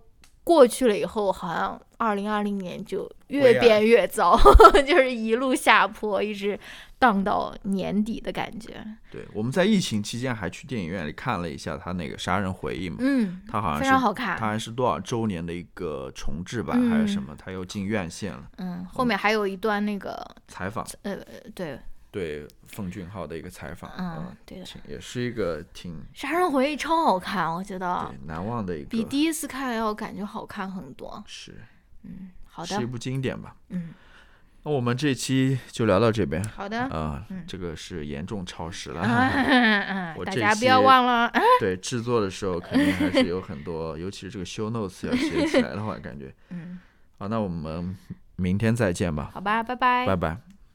过去了以后，好像二零二零年就越变越糟，就是一路下坡，一直荡到年底的感觉。对，我们在疫情期间还去电影院里看了一下他那个《杀人回忆》嘛，嗯，他好像是常好看。他还是多少周年的一个重制版、还是什么，他又进院线了。嗯，后面还有一段那个采访呃，对，对奉俊昊的一个采访，嗯，对的，《也是一个挺杀人回忆》超好看，我觉得对难忘的一个，比第一次看要感觉好看很多。是嗯，好的，是一部经典吧。嗯，那我们这期就聊到这边好的。啊、嗯这个是严重超时了。大家不要忘了。对，制作的时候肯定还是有很多，尤其是这个 show notes 要写起来的话，感觉。嗯，好，那我们明天再见吧，好吧，拜拜。拜拜。